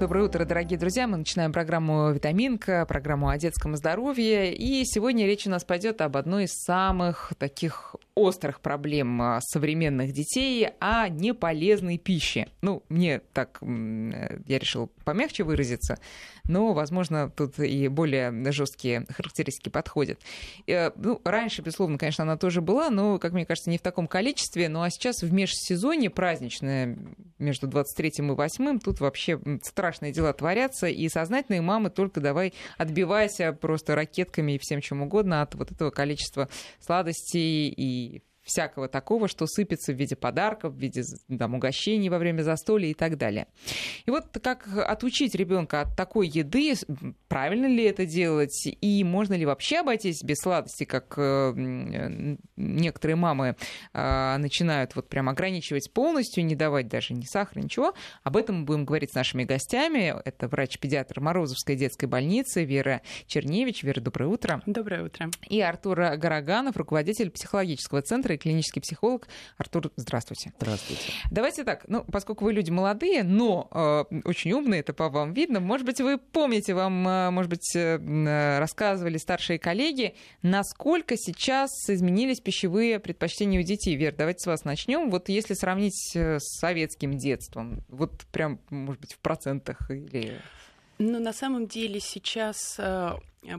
Доброе утро, дорогие друзья. Мы начинаем программу «Витаминка», программу о детском здоровье. И сегодня речь у нас пойдет об одной из самых таких острых проблем а, современных детей о неполезной пище. Ну, мне так, я решил помягче выразиться, но, возможно, тут и более жесткие характеристики подходят. Э, ну, раньше, безусловно, конечно, она тоже была, но, как мне кажется, не в таком количестве. Ну, а сейчас в межсезонье праздничное между 23 и 8 тут вообще страшные дела творятся, и сознательные мамы только давай отбивайся просто ракетками и всем чем угодно от вот этого количества сладостей и всякого такого, что сыпется в виде подарков, в виде там, угощений во время застолья и так далее. И вот как отучить ребенка от такой еды, правильно ли это делать, и можно ли вообще обойтись без сладости, как э, некоторые мамы э, начинают вот прям ограничивать полностью, не давать даже ни сахара, ничего. Об этом мы будем говорить с нашими гостями. Это врач-педиатр Морозовской детской больницы Вера Черневич. Вера, доброе утро. Доброе утро. И Артур Гараганов, руководитель психологического центра и клинический психолог. Артур, здравствуйте. Здравствуйте. Давайте так, ну, поскольку вы люди молодые, но э, очень умные, это по вам видно, может быть, вы помните, вам, э, может быть, э, э, рассказывали старшие коллеги, насколько сейчас изменились пищевые предпочтения у детей. Вер, давайте с вас начнем. Вот если сравнить с советским детством, вот прям, может быть, в процентах или... Ну, на самом деле сейчас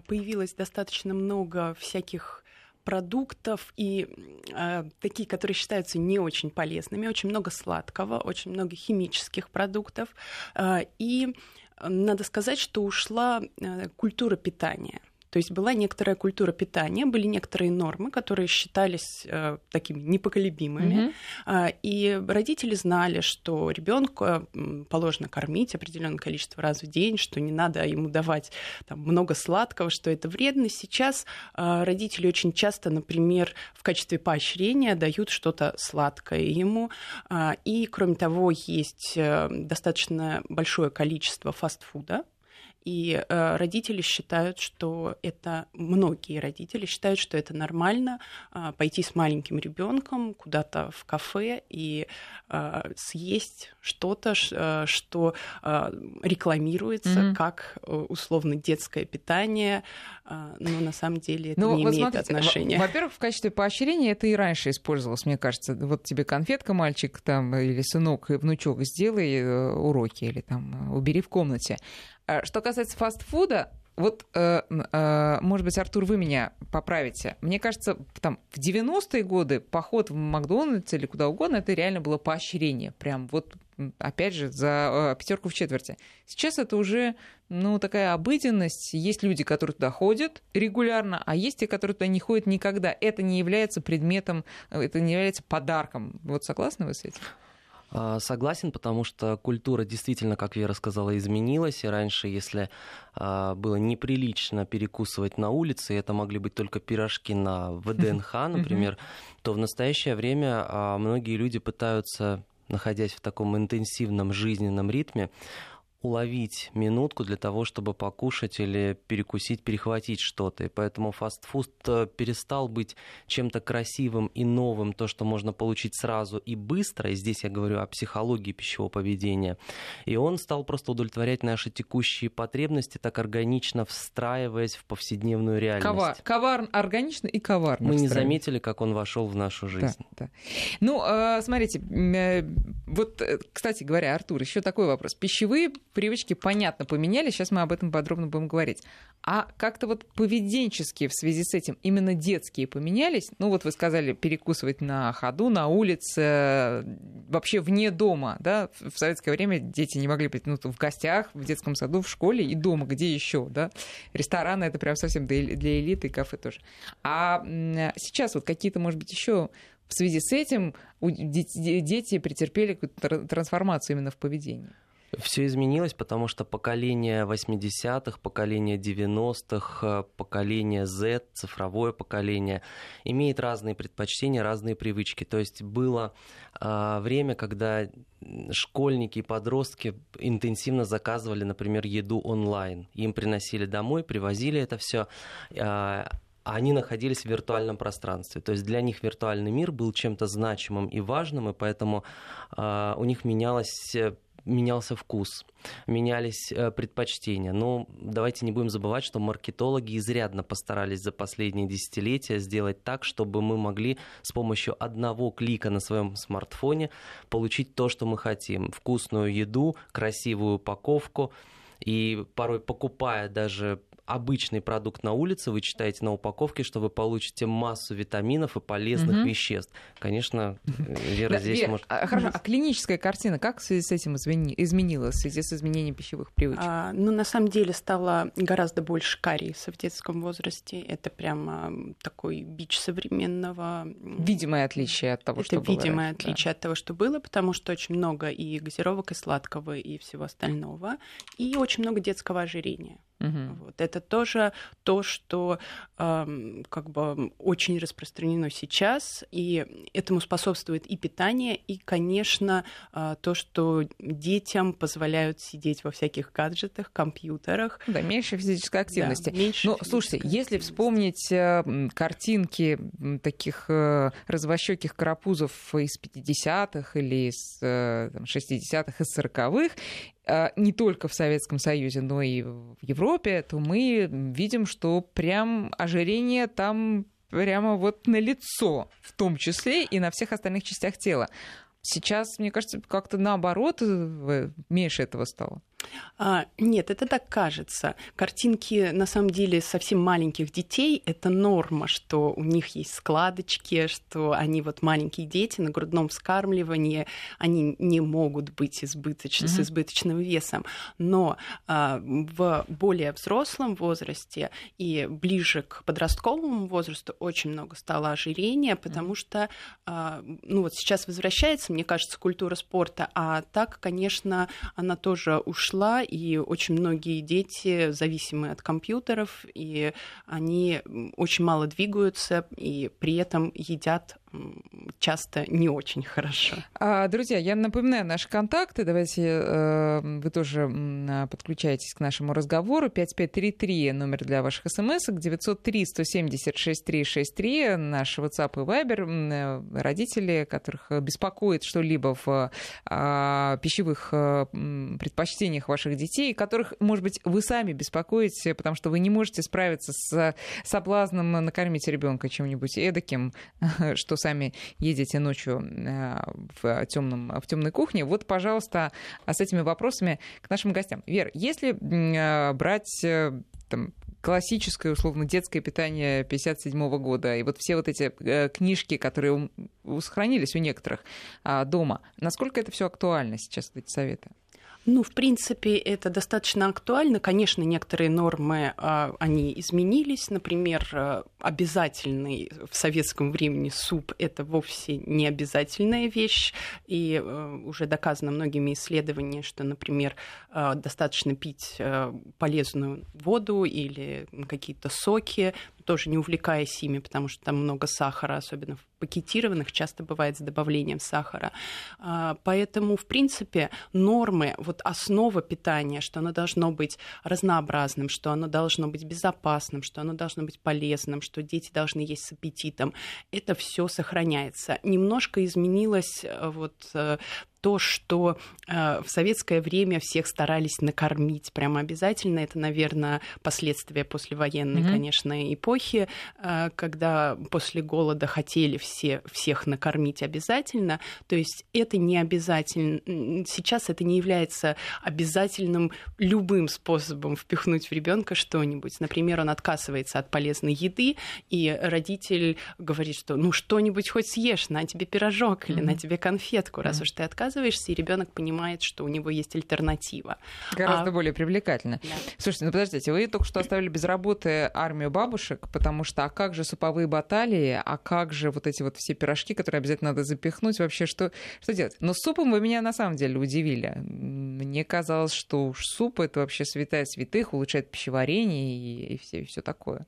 появилось достаточно много всяких продуктов и э, такие, которые считаются не очень полезными, очень много сладкого, очень много химических продуктов. Э, и надо сказать, что ушла э, культура питания. То есть была некоторая культура питания, были некоторые нормы, которые считались э, такими непоколебимыми. Mm-hmm. И родители знали, что ребенка положено кормить определенное количество раз в день, что не надо ему давать там, много сладкого, что это вредно. Сейчас э, родители очень часто, например, в качестве поощрения дают что-то сладкое ему. Э, и, кроме того, есть э, достаточно большое количество фастфуда, и э, родители считают, что это многие родители считают, что это нормально э, пойти с маленьким ребенком куда-то в кафе и э, съесть что-то, э, что э, рекламируется mm-hmm. как э, условно детское питание, но на самом деле это ну, не имеет смотрите, отношения. Во-первых, в качестве поощрения это и раньше использовалось, мне кажется. Вот тебе конфетка, мальчик там или сынок, внучок, сделай э, уроки или там убери в комнате. А что касается фастфуда, вот, э, э, может быть, Артур, вы меня поправите. Мне кажется, там в 90-е годы поход в Макдональдс или куда угодно, это реально было поощрение. Прям вот, опять же, за э, пятерку в четверти. Сейчас это уже, ну, такая обыденность. Есть люди, которые туда ходят регулярно, а есть те, которые туда не ходят никогда. Это не является предметом, это не является подарком. Вот согласны вы с этим? А, согласен, потому что культура действительно, как Вера сказала, изменилась. И раньше, если а, было неприлично перекусывать на улице, и это могли быть только пирожки на ВДНХ, например, то в настоящее время а, многие люди пытаются, находясь в таком интенсивном жизненном ритме, уловить минутку для того, чтобы покушать или перекусить, перехватить что-то. И поэтому фастфуд э, перестал быть чем-то красивым и новым, то, что можно получить сразу и быстро. И здесь я говорю о психологии пищевого поведения. И он стал просто удовлетворять наши текущие потребности, так органично встраиваясь в повседневную реальность. Ковар, ковар, органично и коварно. Мы не заметили, как он вошел в нашу жизнь. Да, да. Ну, э, смотрите, э, вот, кстати говоря, Артур, еще такой вопрос. Пищевые привычки, понятно, поменялись, сейчас мы об этом подробно будем говорить. А как-то вот поведенческие в связи с этим именно детские поменялись? Ну вот вы сказали, перекусывать на ходу, на улице, вообще вне дома, да? В советское время дети не могли быть ну, в гостях, в детском саду, в школе и дома, где еще, да? Рестораны это прям совсем для элиты, кафе тоже. А сейчас вот какие-то, может быть, еще в связи с этим дети претерпели какую-то трансформацию именно в поведении? Все изменилось, потому что поколение 80-х, поколение 90-х, поколение Z, цифровое поколение, имеет разные предпочтения, разные привычки. То есть было э, время, когда школьники и подростки интенсивно заказывали, например, еду онлайн. Им приносили домой, привозили это все. Э, они находились в виртуальном пространстве. То есть для них виртуальный мир был чем-то значимым и важным, и поэтому э, у них менялось менялся вкус, менялись э, предпочтения. Но давайте не будем забывать, что маркетологи изрядно постарались за последние десятилетия сделать так, чтобы мы могли с помощью одного клика на своем смартфоне получить то, что мы хотим. Вкусную еду, красивую упаковку. И порой покупая даже обычный продукт на улице, вы читаете на упаковке, что вы получите массу витаминов и полезных угу. веществ. Конечно, Вера да, здесь Вер, может... А, хорошо, а клиническая картина как в связи с этим изменилась, в связи с изменением пищевых привычек? А, ну, на самом деле стало гораздо больше кариеса в детском возрасте. Это прямо такой бич современного... Видимое отличие от того, Это что было. Это видимое отличие да. от того, что было, потому что очень много и газировок, и сладкого, и всего остального. И очень много детского ожирения. Угу. Вот. Это тоже то, что э, как бы очень распространено сейчас, и этому способствует и питание, и, конечно, э, то, что детям позволяют сидеть во всяких гаджетах, компьютерах. Да, меньше физической активности. Да, меньше Но, слушайте, если вспомнить э, картинки таких э, развощеких карапузов из 50-х или из э, 60-х, из 40-х, а, не только в Советском Союзе, но и в Европе, то мы видим, что прям ожирение там прямо вот на лицо, в том числе и на всех остальных частях тела. Сейчас, мне кажется, как-то наоборот э, меньше этого стало. А, нет, это так кажется. Картинки, на самом деле, совсем маленьких детей — это норма, что у них есть складочки, что они вот маленькие дети на грудном вскармливании, они не могут быть избыточ... mm-hmm. с избыточным весом. Но а, в более взрослом возрасте и ближе к подростковому возрасту очень много стало ожирения, потому mm-hmm. что, а, ну вот сейчас возвращается, мне кажется, культура спорта, а так, конечно, она тоже ушла ушла, и очень многие дети зависимы от компьютеров, и они очень мало двигаются, и при этом едят часто не очень хорошо. А, друзья, я напоминаю наши контакты. Давайте э, вы тоже э, подключайтесь к нашему разговору. 5533 номер для ваших смс 903 170 6363 наш WhatsApp и Viber. Э, родители, которых беспокоит что-либо в э, пищевых э, предпочтениях ваших детей, которых, может быть, вы сами беспокоите, потому что вы не можете справиться с соблазном накормить ребенка чем-нибудь эдаким, что сами едете ночью э, в, темном, в темной кухне. Вот, пожалуйста, с этими вопросами к нашим гостям. Вер, если э, брать э, там, классическое, условно, детское питание 57 года, и вот все вот эти книжки, которые сохранились у некоторых а, дома, насколько это все актуально сейчас, эти советы? Ну, в принципе, это достаточно актуально. Конечно, некоторые нормы, а, они изменились. Например, э, обязательный в советском времени суп – это вовсе не обязательная вещь. И э, уже доказано многими исследованиями, что, например, э, достаточно пить полезную воду или какие-то соки, тоже не увлекаясь ими, потому что там много сахара, особенно в пакетированных, часто бывает с добавлением сахара. А, поэтому, в принципе, нормы, вот основа питания, что оно должно быть разнообразным, что оно должно быть безопасным, что оно должно быть полезным, что дети должны есть с аппетитом, это все сохраняется. Немножко изменилось э, вот э, то, что э, в советское время всех старались накормить прямо обязательно. Это, наверное, последствия послевоенной, mm-hmm. конечно, эпохи, э, когда после голода хотели все, всех накормить обязательно. То есть это не обязательно. Сейчас это не является обязательным любым способом впихнуть в ребенка что-нибудь. Например, он отказывается от полезной еды, и родитель говорит, что ну что-нибудь хоть съешь, на тебе пирожок или mm-hmm. на тебе конфетку, раз mm-hmm. уж ты отказываешься отказываешься, и ребенок понимает, что у него есть альтернатива. Гораздо а... более привлекательно. Да. Слушайте, ну подождите, вы только что оставили без работы армию бабушек, потому что а как же суповые баталии, а как же вот эти вот все пирожки, которые обязательно надо запихнуть, вообще что, что делать? Но супом вы меня на самом деле удивили. Мне казалось, что уж суп это вообще святая святых, улучшает пищеварение и, и все, и все такое.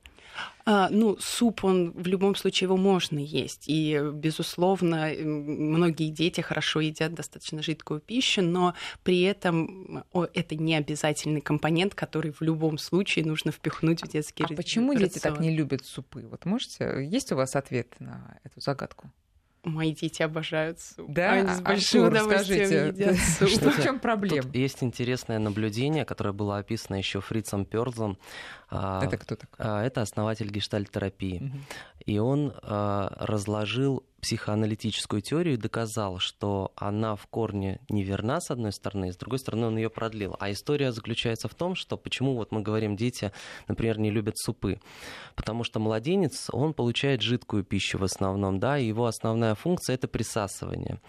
А, ну, суп, он в любом случае его можно есть. И, безусловно, многие дети хорошо едят достаточно жидкую пищу, но при этом о, это не обязательный компонент, который в любом случае нужно впихнуть в детский А почему рацион. дети так не любят супы? Вот можете, есть у вас ответ на эту загадку? Мои дети обожают суп. Да, Они с большим Артур, удовольствием скажите, едят суп. Что, в чем проблема? Тут есть интересное наблюдение, которое было описано еще Фрицем Перлзом. А, это кто такой? А, это основатель гештальтерапии. Угу. И он а, разложил психоаналитическую теорию и доказал, что она в корне неверна, с одной стороны, и с другой стороны он ее продлил. А история заключается в том, что почему вот мы говорим, дети, например, не любят супы. Потому что младенец, он получает жидкую пищу в основном, да, и его основная функция это присасывание.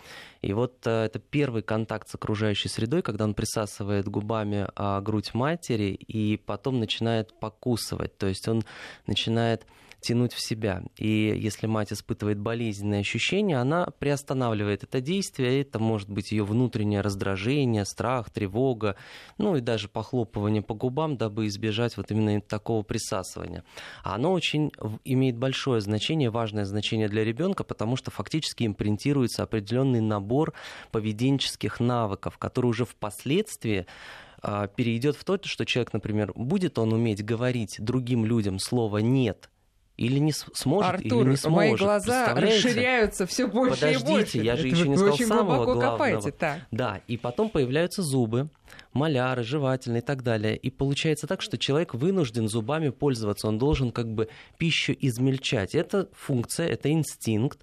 И вот э, это первый контакт с окружающей средой, когда он присасывает губами а, грудь матери и потом начинает покусывать. То есть он начинает тянуть в себя. И если мать испытывает болезненные ощущения, она приостанавливает это действие. Это может быть ее внутреннее раздражение, страх, тревога, ну и даже похлопывание по губам, дабы избежать вот именно такого присасывания. А оно очень имеет большое значение, важное значение для ребенка, потому что фактически импринтируется определенный набор поведенческих навыков, которые уже впоследствии а, перейдет в то, что человек, например, будет он уметь говорить другим людям слово «нет», или не сможет, Артур, или не сможет. мои глаза расширяются все больше Подождите, и больше. я же еще не сказал очень самого глубоко главного. копаете, так. Да, и потом появляются зубы, маляры, жевательные и так далее. И получается так, что человек вынужден зубами пользоваться, он должен как бы пищу измельчать. Это функция, это инстинкт.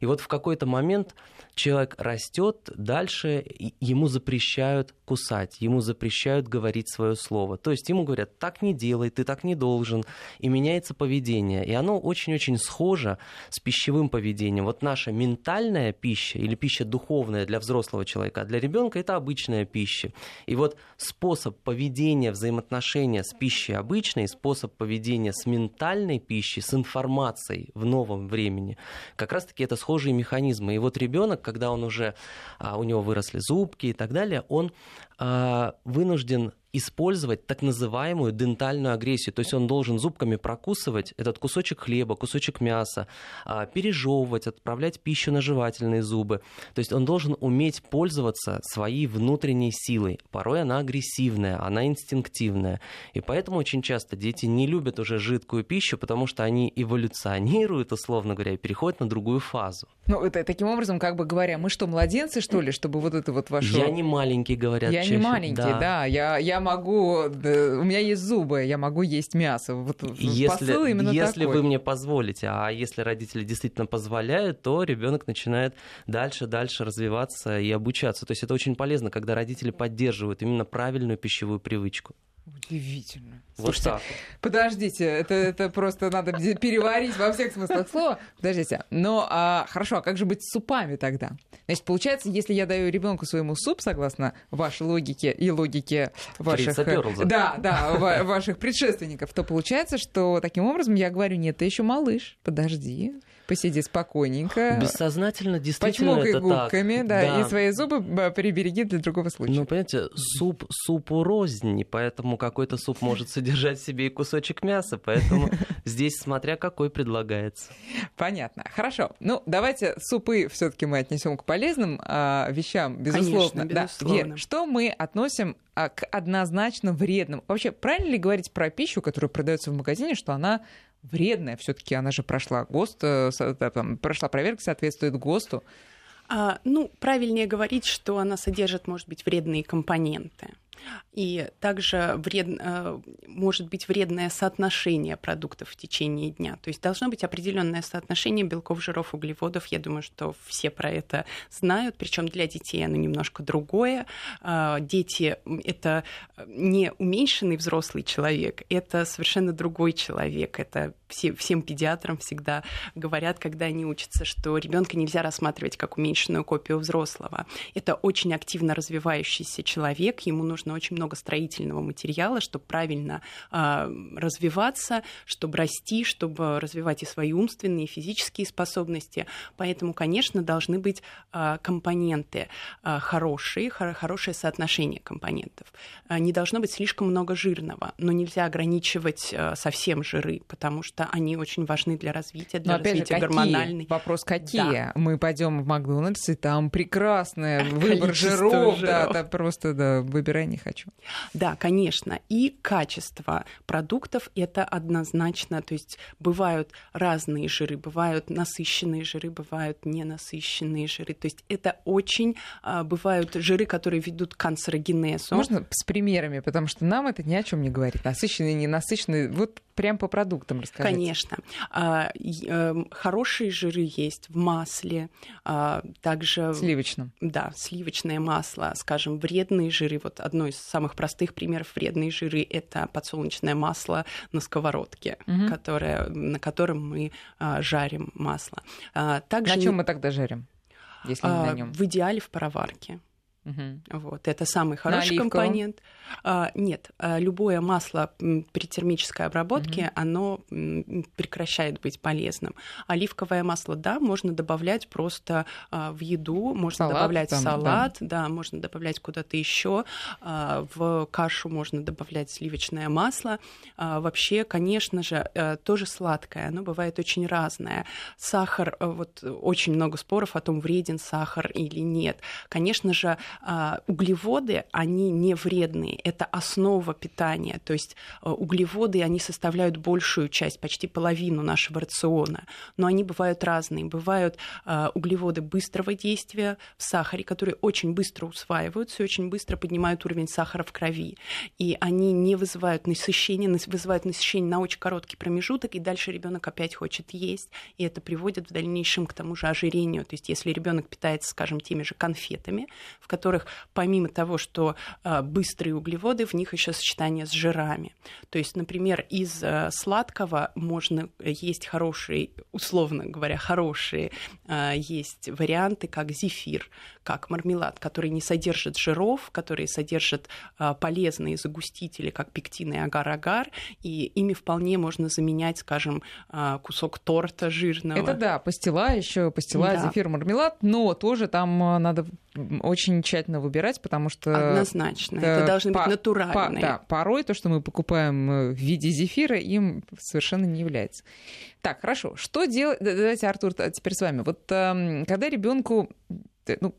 И вот в какой-то момент человек растет, дальше ему запрещают кусать, ему запрещают говорить свое слово. То есть ему говорят, так не делай, ты так не должен, и меняется поведение. И оно очень-очень схоже с пищевым поведением. Вот наша ментальная пища или пища духовная для взрослого человека, а для ребенка это обычная пища. И вот способ поведения, взаимоотношения с пищей обычной, способ поведения с ментальной пищей, с информацией в новом времени, как раз-таки это схожие механизмы. И вот ребенок, когда он уже, а, у него выросли зубки и так далее, он а, вынужден использовать так называемую дентальную агрессию. То есть он должен зубками прокусывать этот кусочек хлеба, кусочек мяса, а, пережевывать, отправлять пищу на жевательные зубы. То есть он должен уметь пользоваться своей внутренней силой. Порой она агрессивная, она инстинктивная. И поэтому очень часто дети не любят уже жидкую пищу, потому что они эволюционируют, условно говоря, и переходят на другую фазу. Ну, это таким образом, как бы говоря, мы что, младенцы, что ли, чтобы вот это вот ваше... Я не маленький, говорят Я чаще. не маленький, да. да. Я, я могу, да, у меня есть зубы, я могу есть мясо. Вот если, посыл именно если такой. вы мне позволите, а если родители действительно позволяют, то ребенок начинает дальше, дальше развиваться и обучаться. То есть это очень полезно, когда родители поддерживают именно правильную пищевую привычку. Удивительно. Вот Слушайте, так. подождите, это, это просто надо переварить во всех смыслах слова. Подождите, но а, хорошо, а как же быть с супами тогда? Значит, получается, если я даю ребенку своему суп, согласно вашей логике и логике ваших, да, да, ваших предшественников, то получается, что таким образом я говорю, нет, ты еще малыш, подожди, посиди спокойненько. Бессознательно действительно Почмокай это губками, так. да, да, и свои зубы прибереги для другого случая. Ну, понимаете, суп супу рознь, поэтому какой-то суп может содержать в себе и кусочек мяса, поэтому здесь смотря какой предлагается. Понятно. Хорошо. Ну, давайте супы все-таки мы отнесем к полезным а, вещам, безусловно. Конечно, безусловно. Да. Вер, что мы относим а, к однозначно вредным? Вообще, правильно ли говорить про пищу, которая продается в магазине, что она вредная? Все-таки она же прошла ГОСТ, э, там, прошла проверка, соответствует ГОСТу. А, ну, правильнее говорить, что она содержит, может быть, вредные компоненты. И также вред, э, может быть вредное соотношение продуктов в течение дня. То есть должно быть определенное соотношение белков, жиров, углеводов. Я думаю, что все про это знают. Причем для детей оно немножко другое. А, дети — это не уменьшенный взрослый человек, это совершенно другой человек. Это все, всем педиатрам всегда говорят, когда они учатся, что ребенка нельзя рассматривать как уменьшенную копию взрослого. Это очень активно развивающийся человек, ему нужно очень много строительного материала, чтобы правильно э, развиваться, чтобы расти, чтобы развивать и свои умственные, и физические способности. Поэтому, конечно, должны быть э, компоненты э, хорошие, хор- хорошее соотношение компонентов. Э, не должно быть слишком много жирного, но нельзя ограничивать э, совсем жиры, потому что они очень важны для развития, для Но, развития же, гормональной. Вопрос какие? Да. Мы пойдем в Макдональдс, и там прекрасный выбор Количество жиров. Да, жиров. да, просто да, выбирай не хочу. Да, конечно. И качество продуктов это однозначно. То есть бывают разные жиры, бывают насыщенные жиры, бывают ненасыщенные жиры. То есть это очень а, бывают жиры, которые ведут к канцерогенезу. Можно с примерами, потому что нам это ни о чем не говорит. Насыщенный, ненасыщенный. Вот прям по продуктам расскажите. Конечно. А, эм, Хорошие жиры есть в масле, а, также... Сливочным. Да, сливочное масло, скажем, вредные жиры. Вот одно из самых простых примеров вредные жиры – это подсолнечное масло на сковородке, Мгм. которое, на котором мы а, жарим масло. Также На чем мы тогда жарим? Если не на нем. в идеале в пароварке. Мгм. Вот, это самый хороший оливковом? компонент. А, нет, а, любое масло при термической обработке, оно м, прекращает быть полезным. Оливковое масло, да, можно добавлять просто а, в еду, можно Салат добавлять там, да. салат, да. можно добавлять куда-то еще, в кашу можно добавлять сливочное масло. А, вообще, конечно же, э, тоже сладкое, оно бывает очень разное. Сахар, э, вот очень много споров о том, вреден сахар или нет. Конечно же, а, углеводы, они не вредные, это основа питания, то есть э, углеводы, они составляют большую часть, почти половину нашего рациона, но они бывают разные. Бывают а, углеводы быстрого действия в сахаре, которые очень быстро усваиваются и очень быстро поднимают уровень сахара в крови. И они не вызывают насыщения, нас- вызывают насыщение на очень короткий промежуток, и дальше ребенок опять хочет есть, и это приводит в дальнейшем к тому же ожирению. То есть если ребенок питается, скажем, теми же конфетами, в которых помимо того, что а, быстрые углеводы, в них еще сочетание с жирами. То есть, например, из э, сладкого можно есть хорошие, условно говоря, хорошие а, есть варианты, как зефир, как мармелад, который не содержит жиров, которые содержат а, полезные загустители, как пектин и агар-агар, и ими вполне можно заменять, скажем, кусок торта жирного. Это да, пастила еще, пастила, Да. зефир, мармелад, но тоже там а, надо очень тщательно выбирать, потому что... Однозначно. э, Это должны быть по- натуральные. по- да, порой то, что мы покупаем э, в виде зефира, им совершенно не является. Так, хорошо. Что делать? Да, Давайте, Артур, т- теперь с вами. Вот эм, когда ребенку, ну,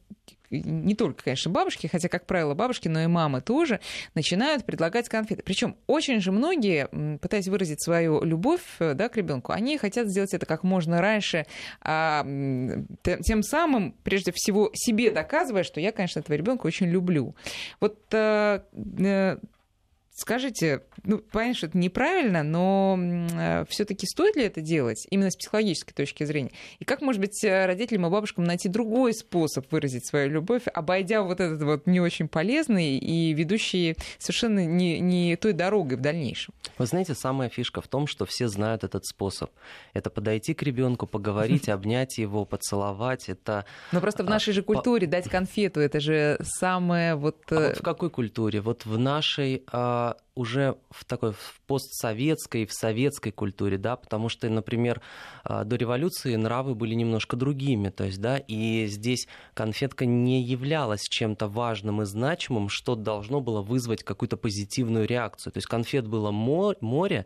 не только, конечно, бабушки, хотя, как правило, бабушки, но и мамы тоже начинают предлагать конфеты. Причем очень же многие, пытаясь выразить свою любовь э, да, к ребенку, они хотят сделать это как можно раньше, а, тем самым, прежде всего, себе доказывая, что я, конечно, этого ребенка очень люблю. Вот э, э, Скажите, ну, понятно, что это неправильно, но все-таки стоит ли это делать именно с психологической точки зрения? И как, может быть, э, родителям и бабушкам найти другой способ выразить свою любовь, обойдя вот этот вот не очень полезный и ведущий совершенно не, не той дорогой в дальнейшем? Вы знаете, самая фишка в том, что все знают этот способ. Это подойти к ребенку, поговорить, обнять его, поцеловать. Это Но просто в А, нашей же культуре дать конфету это же самое вот. А э, вот в какой культуре? Вот в нашей уже в такой в постсоветской, в советской культуре, да, потому что, например, а, до революции нравы были немножко другими, то есть, да, и здесь конфетка не являлась чем-то важным и значимым, что должно было вызвать какую-то позитивную реакцию. То есть конфет было мо- море,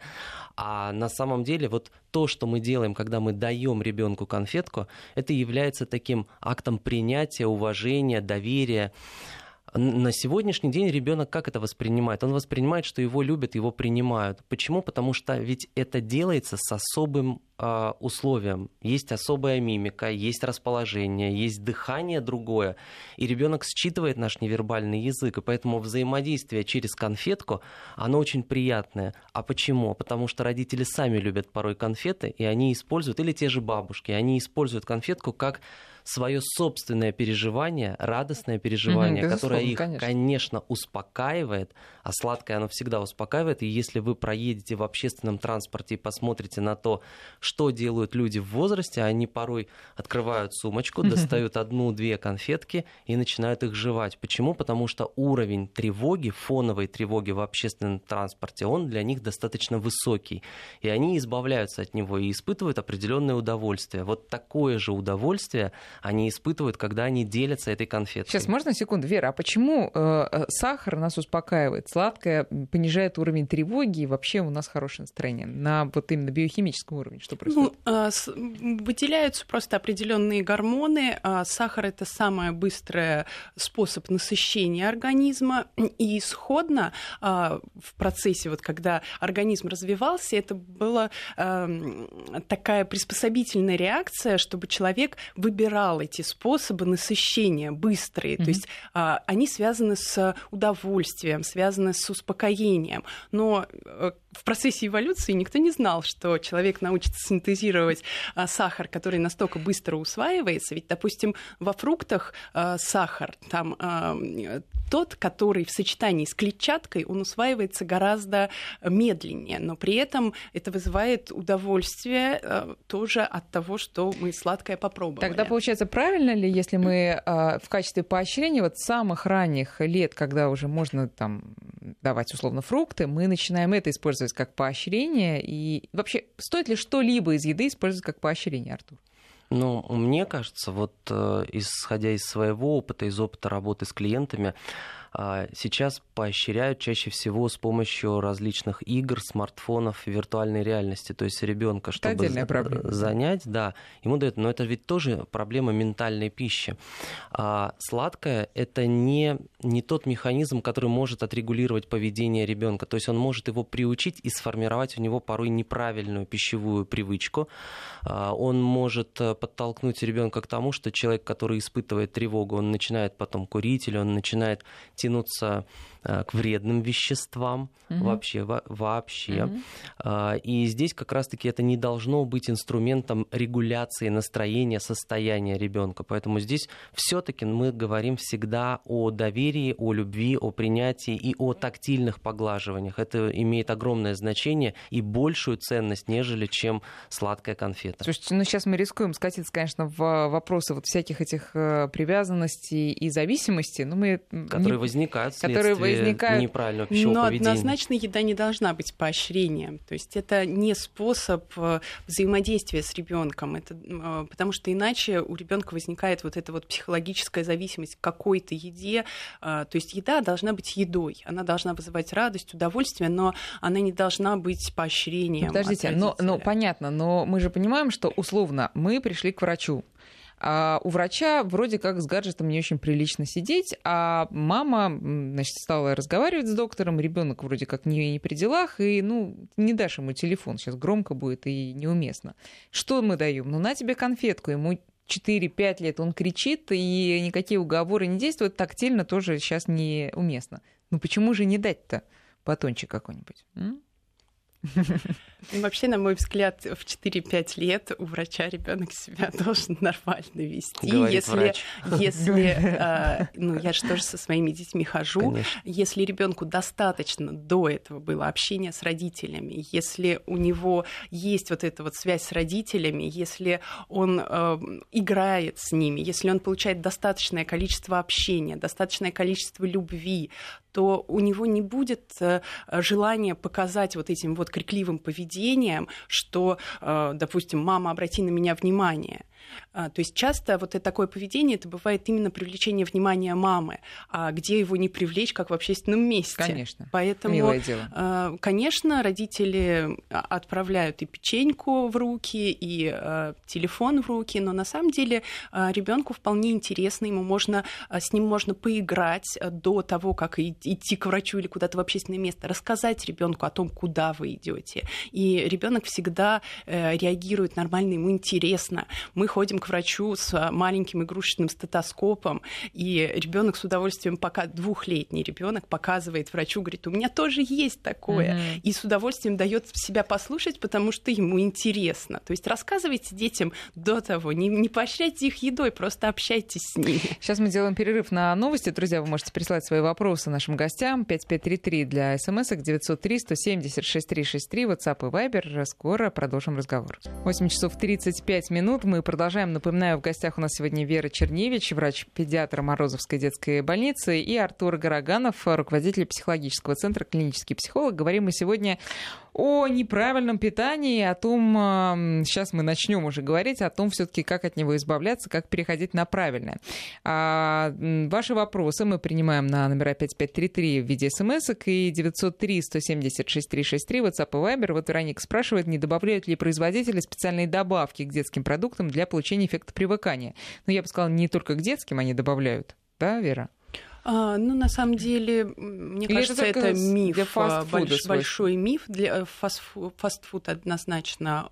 а на самом деле вот то, что мы делаем, когда мы даем ребенку конфетку, это является таким актом принятия, уважения, доверия. На сегодняшний день ребенок как это воспринимает? Он воспринимает, что его любят, его принимают. Почему? Потому что ведь это делается с особым э, условиям. Есть особая мимика, есть расположение, есть дыхание другое, и ребенок считывает наш невербальный язык, и поэтому взаимодействие через конфетку, оно очень приятное. А почему? Потому что родители сами любят порой конфеты, и они используют, или те же бабушки, они используют конфетку как свое собственное переживание, радостное переживание, угу, которое их, конечно. конечно, успокаивает, а сладкое оно всегда успокаивает. И если вы проедете в общественном транспорте и посмотрите на то, что делают люди в возрасте, они порой открывают сумочку, достают одну-две конфетки и начинают их жевать. Почему? Потому что уровень тревоги, фоновой тревоги в общественном транспорте, он для них достаточно высокий. И они избавляются от него и испытывают определенное удовольствие. Вот такое же удовольствие они испытывают, когда они делятся этой конфетой. Сейчас можно секунду, Вера, а почему э, э, сахар нас успокаивает, сладкое понижает уровень тревоги и вообще у нас хорошее настроение на вот именно биохимическом уровне? Что происходит? Ну, э, с, выделяются просто определенные гормоны. Э, сахар это самый быстрый способ насыщения организма и исходно э, в процессе вот когда организм развивался, это была э, такая приспособительная реакция, чтобы человек выбирал выбирал эти способы насыщения быстрые. Mm-hmm. То есть а, они связаны с удовольствием, связаны с успокоением. Но э, в процессе эволюции никто не знал, что человек научится синтезировать а, сахар, который настолько быстро усваивается. Ведь, допустим, во фруктах а, сахар, там а, тот, который в сочетании с клетчаткой, он усваивается гораздо медленнее, но при этом это вызывает удовольствие а, тоже от того, что мы сладкое попробовали. Тогда получается, правильно ли, если мы а, в качестве поощрения вот самых ранних лет, когда уже можно там давать условно фрукты, мы начинаем это использовать как поощрение. И вообще, стоит ли что-либо из еды использовать как поощрение, Артур? Ну, мне кажется, вот э, исходя из своего опыта, из опыта работы с клиентами, сейчас поощряют чаще всего с помощью различных игр, смартфонов, виртуальной реальности. То есть ребенка, чтобы занять, да, ему дают. Но это ведь тоже проблема ментальной пищи. А сладкое это не, не тот механизм, который может отрегулировать поведение ребенка. То есть он может его приучить и сформировать у него порой неправильную пищевую привычку. А, он может э, подтолкнуть ребенка к тому, что человек, который испытывает тревогу, он начинает потом курить или он начинает тянуться Э, к вредным веществам угу. вообще. вообще. Угу. И здесь как раз-таки это не должно быть инструментом регуляции настроения, состояния ребенка. Поэтому здесь все-таки мы говорим всегда о доверии, о любви, о принятии и о тактильных поглаживаниях. Это имеет огромное значение и большую ценность, нежели чем сладкая конфета. Слушайте, ну сейчас мы рискуем скатиться, конечно, в вопросы вот всяких этих э, привязанностей и зависимостей. Но мы которые не... возникают которые возникают... неправильного пищевого Но поведения. однозначно еда не должна быть поощрением. То есть это не способ э, взаимодействия с ребенком. Это, э, потому что иначе у ребенка возникает вот эта вот психологическая зависимость к какой-то еде. Э, то есть еда должна быть едой. Она должна вызывать радость, удовольствие, но она не должна быть поощрением. Подождите, но, но понятно, но мы же понимаем, что условно мы пришли к врачу. А у врача вроде как с гаджетом не очень прилично сидеть, а мама, значит, стала разговаривать с доктором, ребенок вроде как не, не при делах, и, ну, не дашь ему телефон, сейчас громко будет и неуместно. Что мы даем? Ну, на тебе конфетку, ему 4-5 лет он кричит, и никакие уговоры не действуют, тактильно тоже сейчас неуместно. Ну почему же не дать-то батончик какой-нибудь? М? Вообще, на мой взгляд, в 4-5 лет у врача ребенок себя должен нормально вести. Говорит если, врач. если э, ну, я же тоже со своими детьми хожу, Конечно. если ребенку достаточно до этого было общения с родителями, если у него есть вот эта вот связь с родителями, если он э, играет с ними, если он получает достаточное количество общения, достаточное количество любви, то у него не будет э, желания показать вот этим вот крикливым поведением, что, э, допустим, мама, обрати на меня внимание. А, то есть часто вот это такое поведение, это бывает именно привлечение внимания мамы, а где его не привлечь, как в общественном месте. Конечно. Поэтому, Милое дело. А, конечно, родители отправляют и печеньку в руки, и а, телефон в руки, но на самом деле ребенку вполне интересно, ему можно, с ним можно поиграть до того, как идти к врачу или куда-то в общественное место, рассказать ребенку о том, куда вы идете. И ребенок всегда э, реагирует нормально, ему интересно. Мы ходим к врачу с маленьким игрушечным стетоскопом, и ребенок с удовольствием, пока двухлетний ребенок показывает врачу, говорит, у меня тоже есть такое, mm-hmm. и с удовольствием дает себя послушать, потому что ему интересно. То есть рассказывайте детям до того, не, не поощряйте их едой, просто общайтесь с ними. Сейчас мы делаем перерыв на новости. Друзья, вы можете прислать свои вопросы нашим гостям. 5533 для смс-ок 903 170 6363 WhatsApp и Viber. Скоро продолжим разговор. 8 часов 35 минут. Мы продолжаем. Напоминаю, в гостях у нас сегодня Вера Черневич, врач-педиатр Морозовской детской больницы, и Артур Гороганов, руководитель психологического центра «Клинический психолог». Говорим мы сегодня о неправильном питании, о том, сейчас мы начнем уже говорить о том, все-таки как от него избавляться, как переходить на правильное. А, ваши вопросы мы принимаем на номера 5533 в виде смс и 903 176 363 WhatsApp и Viber. Вот Вероника спрашивает, не добавляют ли производители специальные добавки к детским продуктам для получения эффекта привыкания. Ну, я бы сказала, не только к детским они добавляют. Да, Вера? А, ну, на самом деле, мне Или кажется, это, это миф, больш, большой миф. Для э, фастфуд, фастфуд однозначно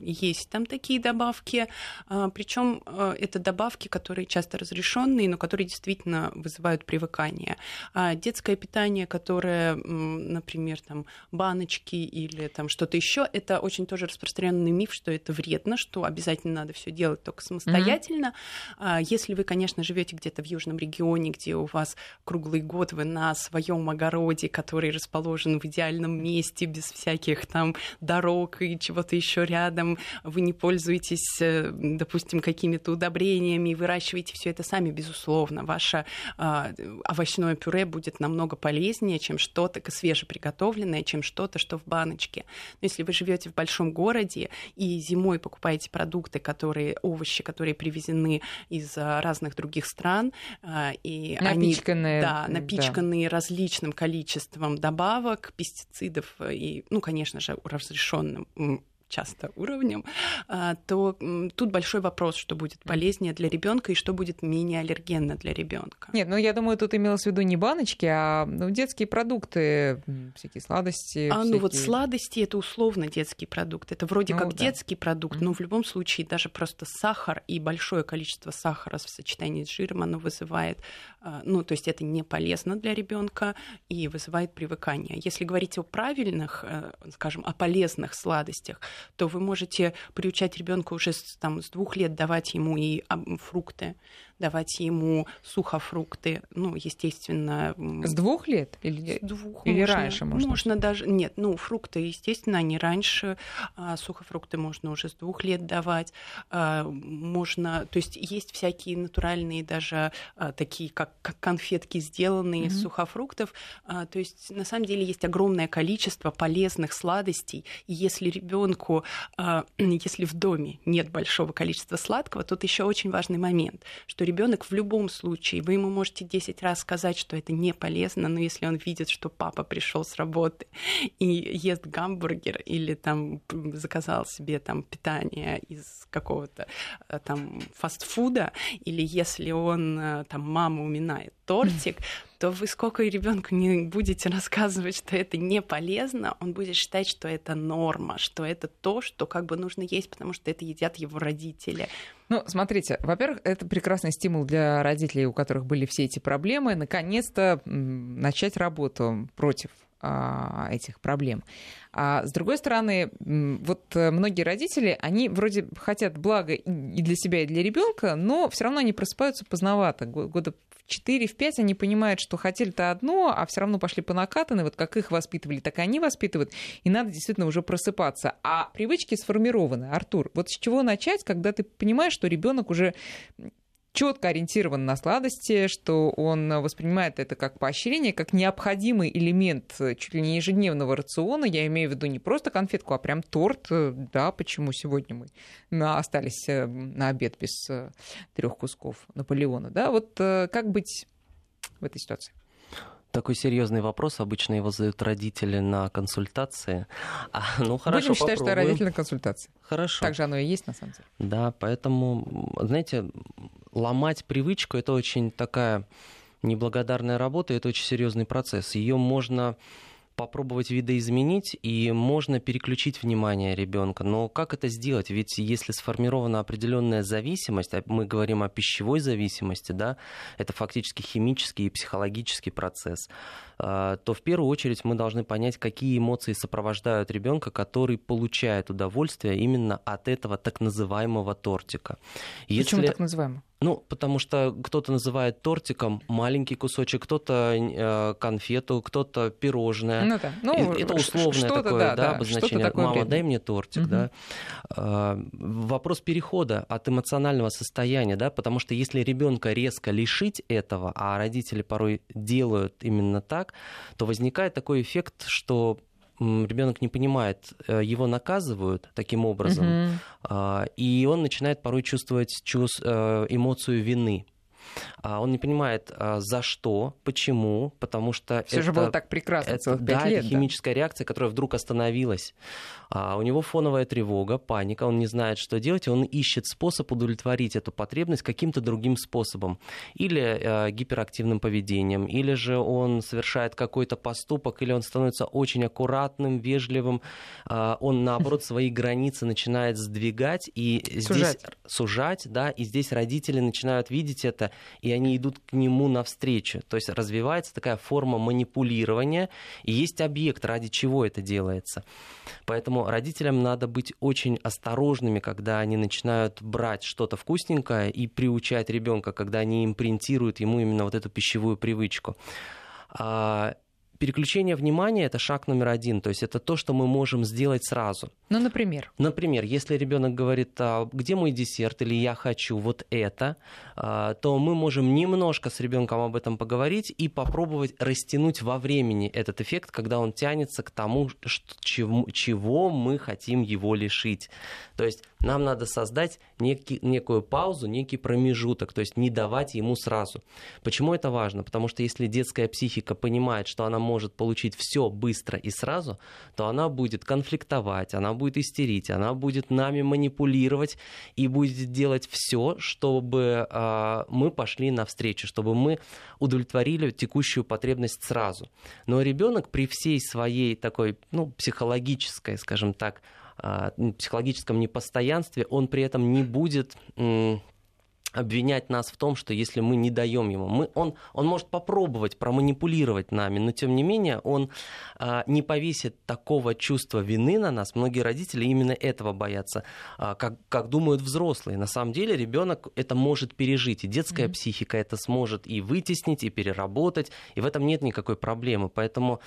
есть там такие добавки. А, Причем э, это добавки, которые часто разрешенные, но которые действительно вызывают привыкание. А детское питание, которое, например, там баночки или там что-то еще, это очень тоже распространенный миф, что это вредно, что обязательно надо все делать только самостоятельно. Mm-hmm. Если вы, конечно, живете где-то в южном регионе, где у вас вас круглый год вы на своем огороде, который расположен в идеальном месте, без всяких там дорог и чего-то еще рядом, вы не пользуетесь, э, допустим, какими-то удобрениями, выращиваете все это сами, безусловно. Ваше э, овощное пюре будет намного полезнее, чем что-то свежеприготовленное, чем что-то, что в баночке. Но если вы живете в большом городе и зимой покупаете продукты, которые, овощи, которые привезены из а, разных других стран, э, и они напичканные. Да, напичканные да. различным количеством добавок, пестицидов и, ну, конечно же, разрешенным часто уровнем, а, то тут большой вопрос, что будет полезнее для ребенка и что будет менее аллергенно для ребенка. Нет, ну я думаю, тут имелось в виду не баночки, а ну, детские продукты, всякие сладости. А всякие... ну вот сладости это условно детский продукт. Это вроде ну, как да. детский продукт, но в любом случае даже просто сахар и большое количество сахара в сочетании с жиром оно вызывает, а, ну то есть это не полезно для ребенка и вызывает привыкание. Если говорить о правильных, э, скажем, о полезных сладостях, то вы можете приучать ребенка уже с, там, с двух лет давать ему и фрукты, давать ему сухофрукты, ну, естественно... С двух лет? Или, с двух или можно, раньше можно? Можно даже... Нет, ну, фрукты, естественно, они раньше, а сухофрукты можно уже с двух лет давать. А, можно... То есть есть всякие натуральные даже а, такие, как, как конфетки, сделанные mm-hmm. из сухофруктов. А, то есть, на самом деле, есть огромное количество полезных сладостей, и если ребенку, а, если в доме нет большого количества сладкого, тут еще очень важный момент, что ребенок в любом случае, вы ему можете 10 раз сказать, что это не полезно, но если он видит, что папа пришел с работы и ест гамбургер или там заказал себе там питание из какого-то э, там фастфуда, или если он э, там мама уминает тортик, то вы сколько ребенку не будете рассказывать, что это не полезно, он будет считать, что это норма, что это то, что как бы нужно есть, потому что это едят его родители. Ну, смотрите, во-первых, это прекрасный стимул для родителей, у которых были все эти проблемы, наконец-то начать работу против а, этих проблем. А с другой стороны, вот э, многие родители, они вроде хотят блага и для себя, и для ребенка, но все равно они просыпаются поздновато. Года в 4-5 они понимают, что хотели-то одно, а все равно пошли по накатанной. Вот как их воспитывали, так и они воспитывают. И надо действительно уже просыпаться. А привычки сформированы. Артур, вот с чего начать, когда ты понимаешь, что ребенок уже четко ориентирован на сладости, что он воспринимает это как поощрение, как необходимый элемент чуть ли не ежедневного рациона. Я имею в виду не просто конфетку, а прям торт. Да, почему сегодня мы остались на обед без трех кусков Наполеона. Да, вот как быть в этой ситуации? Такой серьезный вопрос. Обычно его задают родители на консультации. А, ну, хорошо, Будем считать, попробуем. что родители на консультации. Хорошо. Так же оно и есть, на самом деле. Да, поэтому, знаете, ломать привычку – это очень такая неблагодарная работа, это очень серьезный процесс. Ее можно попробовать видоизменить, и можно переключить внимание ребенка. Но как это сделать? Ведь если сформирована определенная зависимость, а мы говорим о пищевой зависимости, да, это фактически химический и психологический процесс, а, то в первую очередь мы должны понять, какие эмоции сопровождают ребенка, который получает удовольствие именно от этого так называемого тортика. Если... Почему так называемого? Ну, потому что кто-то называет тортиком маленький кусочек, кто-то э, конфету, кто-то пирожное. Ну да. Ну, это условное такое да, да, обозначение. Такое Мама, дай мне тортик, угу. да. Э, вопрос перехода от эмоционального состояния, да, потому что если ребенка резко лишить этого, а родители порой делают именно так, то возникает такой эффект, что ребенок не понимает, э, его наказывают таким образом, угу. и он начинает порой чувствовать э, эмоцию вины. А он не понимает, а, за что, почему, потому что Все это, же было так прекрасно это, целых да, лет. Это химическая да? реакция, которая вдруг остановилась. А у него фоновая тревога, паника, он не знает, что делать, и он ищет способ удовлетворить эту потребность каким-то другим способом. Или гиперактивным поведением, или же он совершает какой-то поступок, или он становится очень аккуратным, вежливым, он, наоборот, свои границы начинает сдвигать и сужать. здесь сужать, да, и здесь родители начинают видеть это и они идут к нему навстречу. То есть развивается такая форма манипулирования, и есть объект, ради чего это делается. Поэтому родителям надо быть очень осторожными, когда они начинают брать что-то вкусненькое и приучать ребенка, когда они импринтируют ему именно вот эту пищевую привычку. Переключение внимания это шаг номер один, то есть это то, что мы можем сделать сразу. Ну, например. Например, если ребенок говорит, а, где мой десерт или я хочу вот это, а, то мы можем немножко с ребенком об этом поговорить и попробовать растянуть во времени этот эффект, когда он тянется к тому, что, чего, чего мы хотим его лишить. То есть нам надо создать некий, некую паузу, некий промежуток, то есть не давать ему сразу. Почему это важно? Потому что если детская психика понимает, что она может получить все быстро и сразу, то она будет конфликтовать, она будет истерить, она будет нами манипулировать и будет делать все, чтобы э, мы пошли навстречу, чтобы мы удовлетворили текущую потребность сразу. Но ребенок при всей своей такой, ну, психологической, скажем так, психологическом непостоянстве, он при этом не будет обвинять нас в том, что если мы не даем ему, мы, он, он может попробовать проманипулировать нами, но тем не менее он а, не повесит такого чувства вины на нас. Многие родители именно этого боятся, а, как, как думают взрослые. На самом деле ребенок это может пережить, и детская mm-hmm. психика это сможет и вытеснить, и переработать, и в этом нет никакой проблемы. Поэтому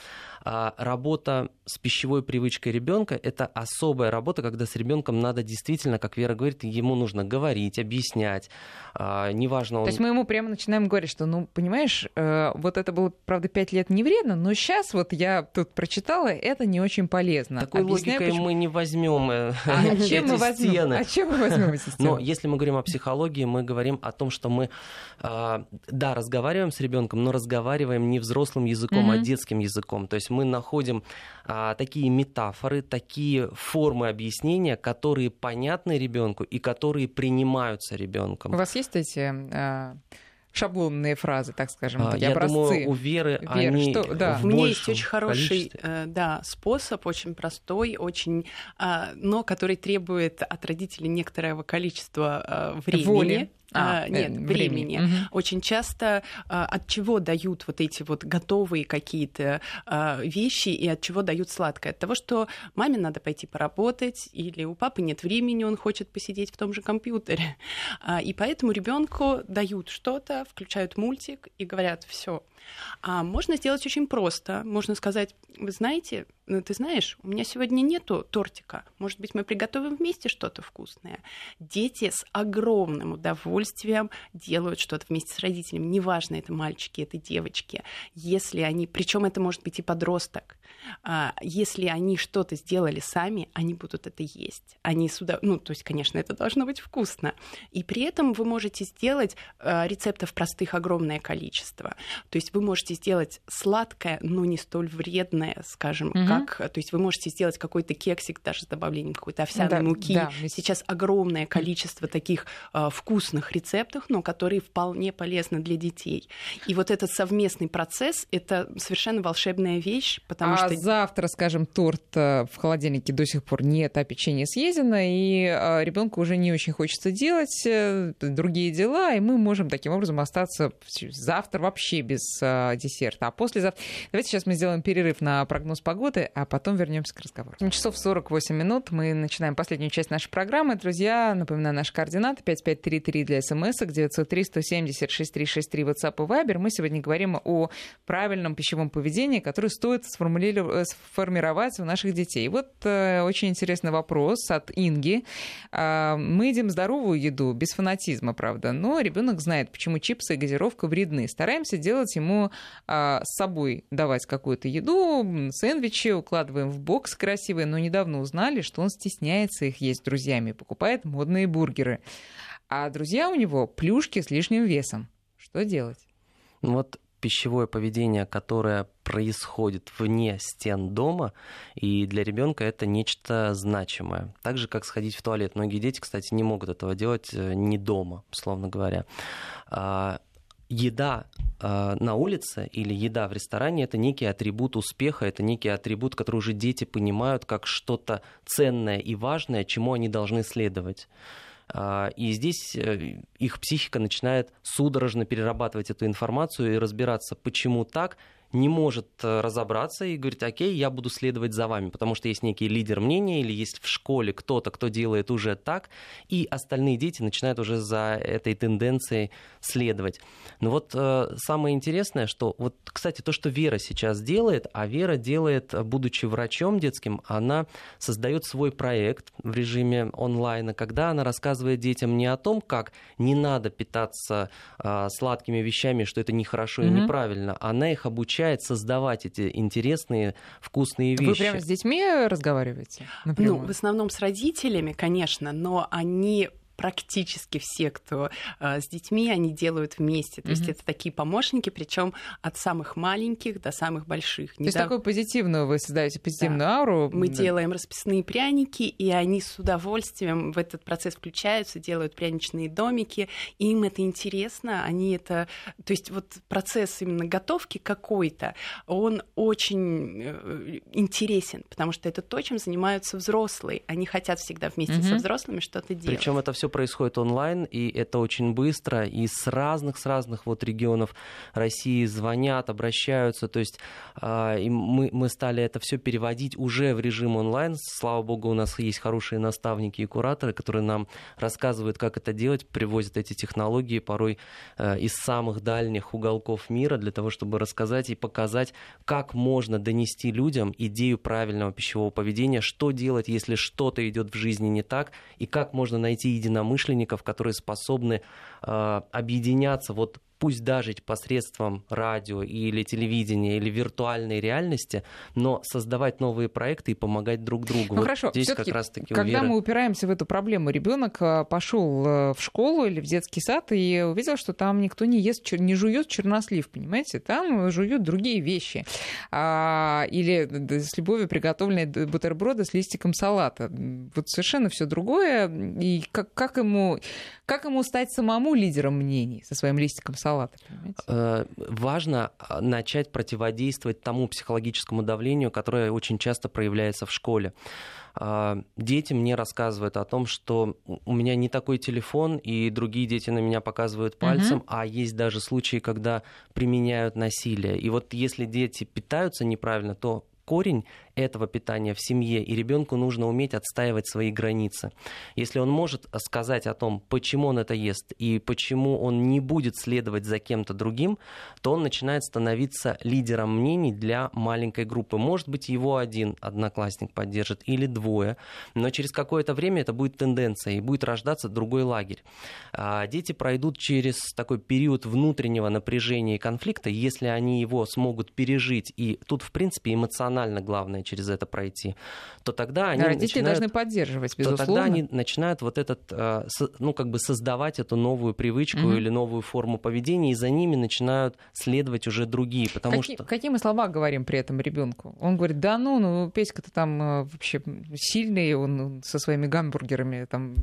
а, работа с пищевой привычкой ребенка это особая работа, когда с ребенком надо действительно, как Вера говорит, ему нужно говорить, объяснять, а, неважно... Он... То есть мы ему прямо начинаем говорить, что, ну, понимаешь, э, вот это было, правда, пять лет не вредно, но сейчас вот я тут прочитала, это не очень полезно. Такой Объясняю, логикой почему... мы не возьмем э, а чем мы возьмем? стены. А чем мы возьмем эти стены? Но если мы говорим о психологии, мы говорим о том, что мы, а, да, разговариваем с ребенком, но разговариваем не взрослым языком, mm-hmm. а детским языком. То есть мы находим а, такие метафоры, такие формы объяснения, которые понятны ребенку и которые принимаются ребенком. У вас есть эти а, шаблонные фразы, так скажем, а, я образцы. думаю, у Веры Вер, они что, да. У меня есть очень хороший э, да, способ, очень простой, очень, а, но который требует от родителей некоторого количества а, времени. Воли. А, а, нет, времени. времени. Угу. Очень часто а, от чего дают вот эти вот готовые какие-то а, вещи и от чего дают сладкое? От того, что маме надо пойти поработать, или у папы нет времени, он хочет посидеть в том же компьютере. А, и поэтому ребенку дают что-то, включают мультик и говорят, все. А можно сделать очень просто. Можно сказать, вы знаете, ты знаешь, у меня сегодня нету тортика, может быть, мы приготовим вместе что-то вкусное. Дети с огромным удовольствием делают что-то вместе с родителями, неважно, это мальчики, это девочки, если они, причем это может быть и подросток, а, если они что-то сделали сами, они будут это есть. Они сюда, ну, то есть, конечно, это должно быть вкусно. И при этом вы можете сделать а, рецептов простых огромное количество. То есть вы можете сделать сладкое, но не столь вредное, скажем, угу. как, то есть вы можете сделать какой-то кексик даже с добавлением какой-то овсяной да, муки. Да. Сейчас огромное количество таких э, вкусных рецептов, но которые вполне полезны для детей. И вот этот совместный процесс это совершенно волшебная вещь, потому а что завтра, скажем, торт э, в холодильнике до сих пор нет, а печенье съедено, и э, ребенку уже не очень хочется делать э, другие дела, и мы можем таким образом остаться завтра вообще без десерта. А послезавтра... Давайте сейчас мы сделаем перерыв на прогноз погоды, а потом вернемся к разговору. часов 48 минут. Мы начинаем последнюю часть нашей программы. Друзья, напоминаю, наши координаты 5533 для смс, 903 170 6363 WhatsApp и Viber. Мы сегодня говорим о правильном пищевом поведении, которое стоит сформировать у наших детей. Вот э, очень интересный вопрос от Инги. Э, мы едим здоровую еду, без фанатизма, правда, но ребенок знает, почему чипсы и газировка вредны. Стараемся делать ему э, с собой давать какую-то еду, сэндвичи, укладываем в бокс красивые, но недавно узнали, что он стесняется их есть с друзьями, покупает модные бургеры. А друзья у него плюшки с лишним весом. Что делать? Ну вот пищевое поведение, которое происходит вне стен дома, и для ребенка это нечто значимое. Так же, как сходить в туалет. Многие дети, кстати, не могут этого делать э, не дома, условно говоря. А, еда э, на улице или еда в ресторане это некий атрибут успеха, это некий атрибут, который уже дети понимают как что-то ценное и важное, чему они должны следовать. Э, и здесь э, их психика начинает судорожно перерабатывать эту информацию и разбираться, почему так, не может э, разобраться и говорит, окей, я буду следовать за вами, потому что есть некий лидер мнения или есть в школе кто-то, кто делает уже так, и остальные дети начинают уже за этой тенденцией следовать. Но вот э, самое интересное, что вот, кстати, то, что Вера сейчас делает, а Вера делает, будучи врачом детским, она создает свой проект в режиме онлайна, когда она рассказывает детям не о том, как не надо питаться э, сладкими вещами, что это нехорошо mm-hmm. и неправильно, она их обучает обучает создавать эти интересные, вкусные вещи. Вы прямо с детьми разговариваете? Напрямую? Ну, в основном с родителями, конечно, но они практически все, кто э, с детьми, они делают вместе. То mm-hmm. есть это такие помощники, причем от самых маленьких до самых больших. То Недав... есть такую позитивную вы создаете позитивную да. ауру. Мы да. делаем расписные пряники, и они с удовольствием в этот процесс включаются, делают пряничные домики. Им это интересно, они это... То есть вот процесс именно готовки какой-то, он очень э, интересен, потому что это то, чем занимаются взрослые. Они хотят всегда вместе mm-hmm. со взрослыми что-то делать. Причем это все происходит онлайн, и это очень быстро, и с разных, с разных вот регионов России звонят, обращаются, то есть э, мы, мы стали это все переводить уже в режим онлайн, слава богу, у нас есть хорошие наставники и кураторы, которые нам рассказывают, как это делать, привозят эти технологии порой э, из самых дальних уголков мира для того, чтобы рассказать и показать, как можно донести людям идею правильного пищевого поведения, что делать, если что-то идет в жизни не так, и как можно найти единомышленников единомышленников, которые способны э, объединяться. Вот пусть даже посредством радио или телевидения или виртуальной реальности, но создавать новые проекты и помогать друг другу. Ну вот хорошо, здесь как раз таки когда веры... мы упираемся в эту проблему, ребенок э, пошел э, в школу или в детский сад и увидел, что там никто не ест, не жует чернослив, понимаете, там жуют другие вещи. А, или с любовью приготовленные бутерброды с листиком салата. Вот совершенно все другое. И как, как, ему, как ему стать самому лидером мнений со своим листиком салата? Салата, понимаете? Э, важно а, начать противодействовать тому психологическому давлению, которое очень часто проявляется в школе. А, дети мне рассказывают о том, что у меня не такой телефон, и другие дети на меня показывают пальцем, угу. а есть даже случаи, когда применяют насилие. И вот если дети питаются неправильно, то корень этого питания в семье, и ребенку нужно уметь отстаивать свои границы. Если он может сказать о том, почему он это ест и почему он не будет следовать за кем-то другим, то он начинает становиться лидером мнений для маленькой группы. Может быть, его один одноклассник поддержит или двое, но через какое-то время это будет тенденция, и будет рождаться другой лагерь. А, дети пройдут через такой период внутреннего напряжения и конфликта, если они его смогут пережить, и тут, в принципе, эмоционально главное через это пройти, то тогда они Родители начинают, должны поддерживать, безусловно. То тогда они начинают вот этот, э, ну, как бы создавать эту новую привычку угу. или новую форму поведения, и за ними начинают следовать уже другие, потому какие, что... Какие мы слова говорим при этом ребенку? Он говорит, да ну, ну, Петька-то там э, вообще сильный, он со своими гамбургерами там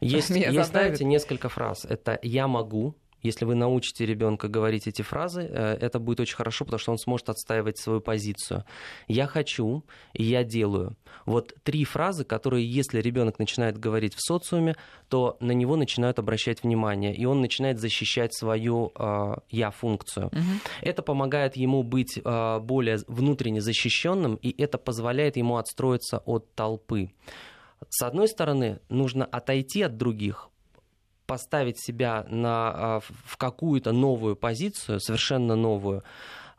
Есть, есть знаете, несколько фраз. Это «я могу», если вы научите ребенка говорить эти фразы, э, это будет очень хорошо, потому что он сможет отстаивать свою позицию. Я хочу, и я делаю. Вот три фразы, которые, если ребенок начинает говорить в социуме, то на него начинают обращать внимание, и он начинает защищать свою э, я-функцию. Угу. Это помогает ему быть э, более внутренне защищенным, и это позволяет ему отстроиться от толпы. С одной стороны, нужно отойти от других, поставить себя на, а, в какую-то новую позицию, совершенно новую,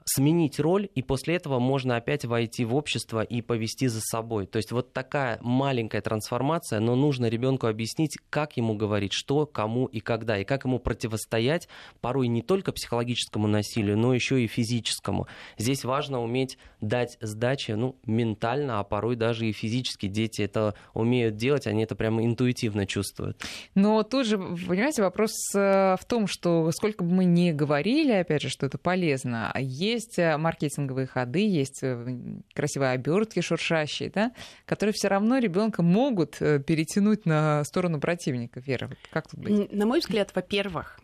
сменить роль, и после этого можно опять войти в общество и повести за собой. То есть вот такая маленькая трансформация, но нужно ребенку объяснить, как ему говорить, что, кому и когда, и как ему противостоять порой не только психологическому насилию, но еще и физическому. Здесь важно уметь дать сдачи, ну, ментально, а порой даже и физически. Дети это умеют делать, они это прямо интуитивно чувствуют. Но тут же, понимаете, вопрос э, в том, что сколько бы мы ни говорили, опять же, что это полезно, а есть есть э, маркетинговые ходы, есть э, красивые обертки шуршащие, да, которые все равно ребенка могут э, перетянуть на сторону противника. Вера, как тут быть? На мой взгляд, во-первых,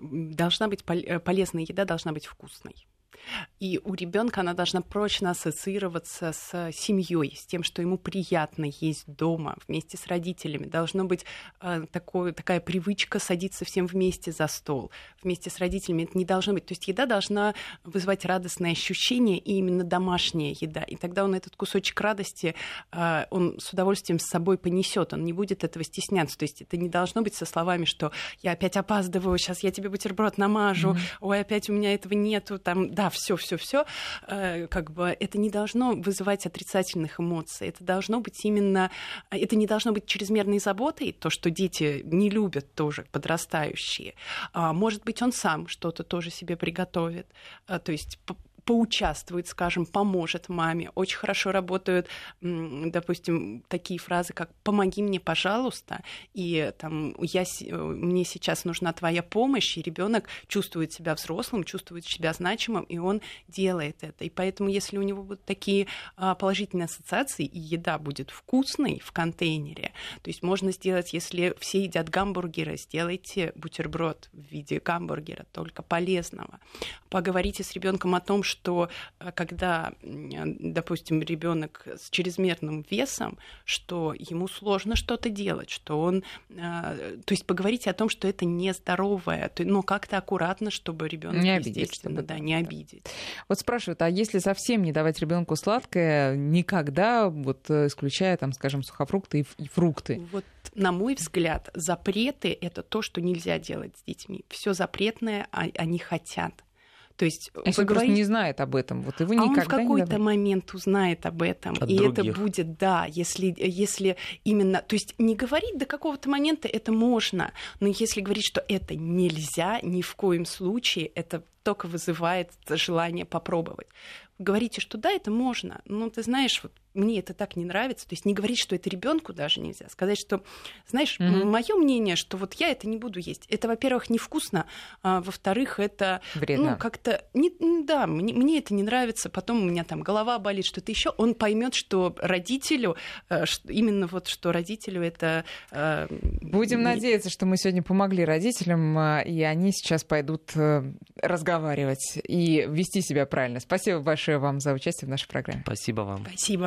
должна быть полезная еда, должна быть вкусной. И у ребенка она должна прочно ассоциироваться с семьей, с тем, что ему приятно есть дома вместе с родителями. Должно быть э, такое, такая привычка садиться всем вместе за стол, вместе с родителями. Это не должно быть. То есть еда должна вызывать радостное ощущение, и именно домашняя еда. И тогда он этот кусочек радости, э, он с удовольствием с собой понесет, он не будет этого стесняться. То есть это не должно быть со словами, что я опять опаздываю, сейчас я тебе бутерброд намажу, mm-hmm. ой, опять у меня этого нету, там, да, все, все, все, э, как бы это не должно вызывать отрицательных эмоций. Это должно быть именно, это не должно быть чрезмерной заботой, то, что дети не любят тоже подрастающие. А, может быть, он сам что-то тоже себе приготовит. А, то есть поучаствует, скажем, поможет маме. Очень хорошо работают, допустим, такие фразы, как «помоги мне, пожалуйста», и там я, «мне сейчас нужна твоя помощь», и ребенок чувствует себя взрослым, чувствует себя значимым, и он делает это. И поэтому, если у него будут такие а, положительные ассоциации, и еда будет вкусной в контейнере, то есть можно сделать, если все едят гамбургеры, сделайте бутерброд в виде гамбургера, только полезного. Поговорите с ребенком о том, что э, когда, допустим, ребенок с чрезмерным весом, что ему сложно что-то делать, что он, э, то есть поговорите о том, что это нездоровое, но как-то аккуратно, чтобы ребенок не обидеть, чтобы... да, не обидеть. Вот спрашивают, а если совсем не давать ребенку сладкое, никогда, вот э, исключая там, скажем, сухофрукты и фрукты? Вот на мой взгляд, запреты это то, что нельзя делать с детьми. Все запретное а, они хотят. То есть Если вы не знает об этом, вот его а никогда он в какой-то не момент узнает об этом, От и других. это будет, да, если, если именно, то есть не говорить до какого-то момента это можно, но если говорить, что это нельзя, ни в коем случае, это только вызывает желание попробовать. Говорите, что да, это можно, но ты знаешь, вот мне это так не нравится. То есть не говорить, что это ребенку даже нельзя. Сказать, что, знаешь, mm-hmm. мое мнение, что вот я это не буду есть. Это, во-первых, невкусно, а во-вторых, это Вредно. ну как-то не, да, мне, мне это не нравится. Потом у меня там голова болит, что-то еще. Он поймет, что родителю э, именно вот что родителю это. Э, Будем не... надеяться, что мы сегодня помогли родителям, э, и они сейчас пойдут разговаривать и вести себя правильно. Спасибо большое вам за участие в нашей программе. Спасибо вам. Спасибо.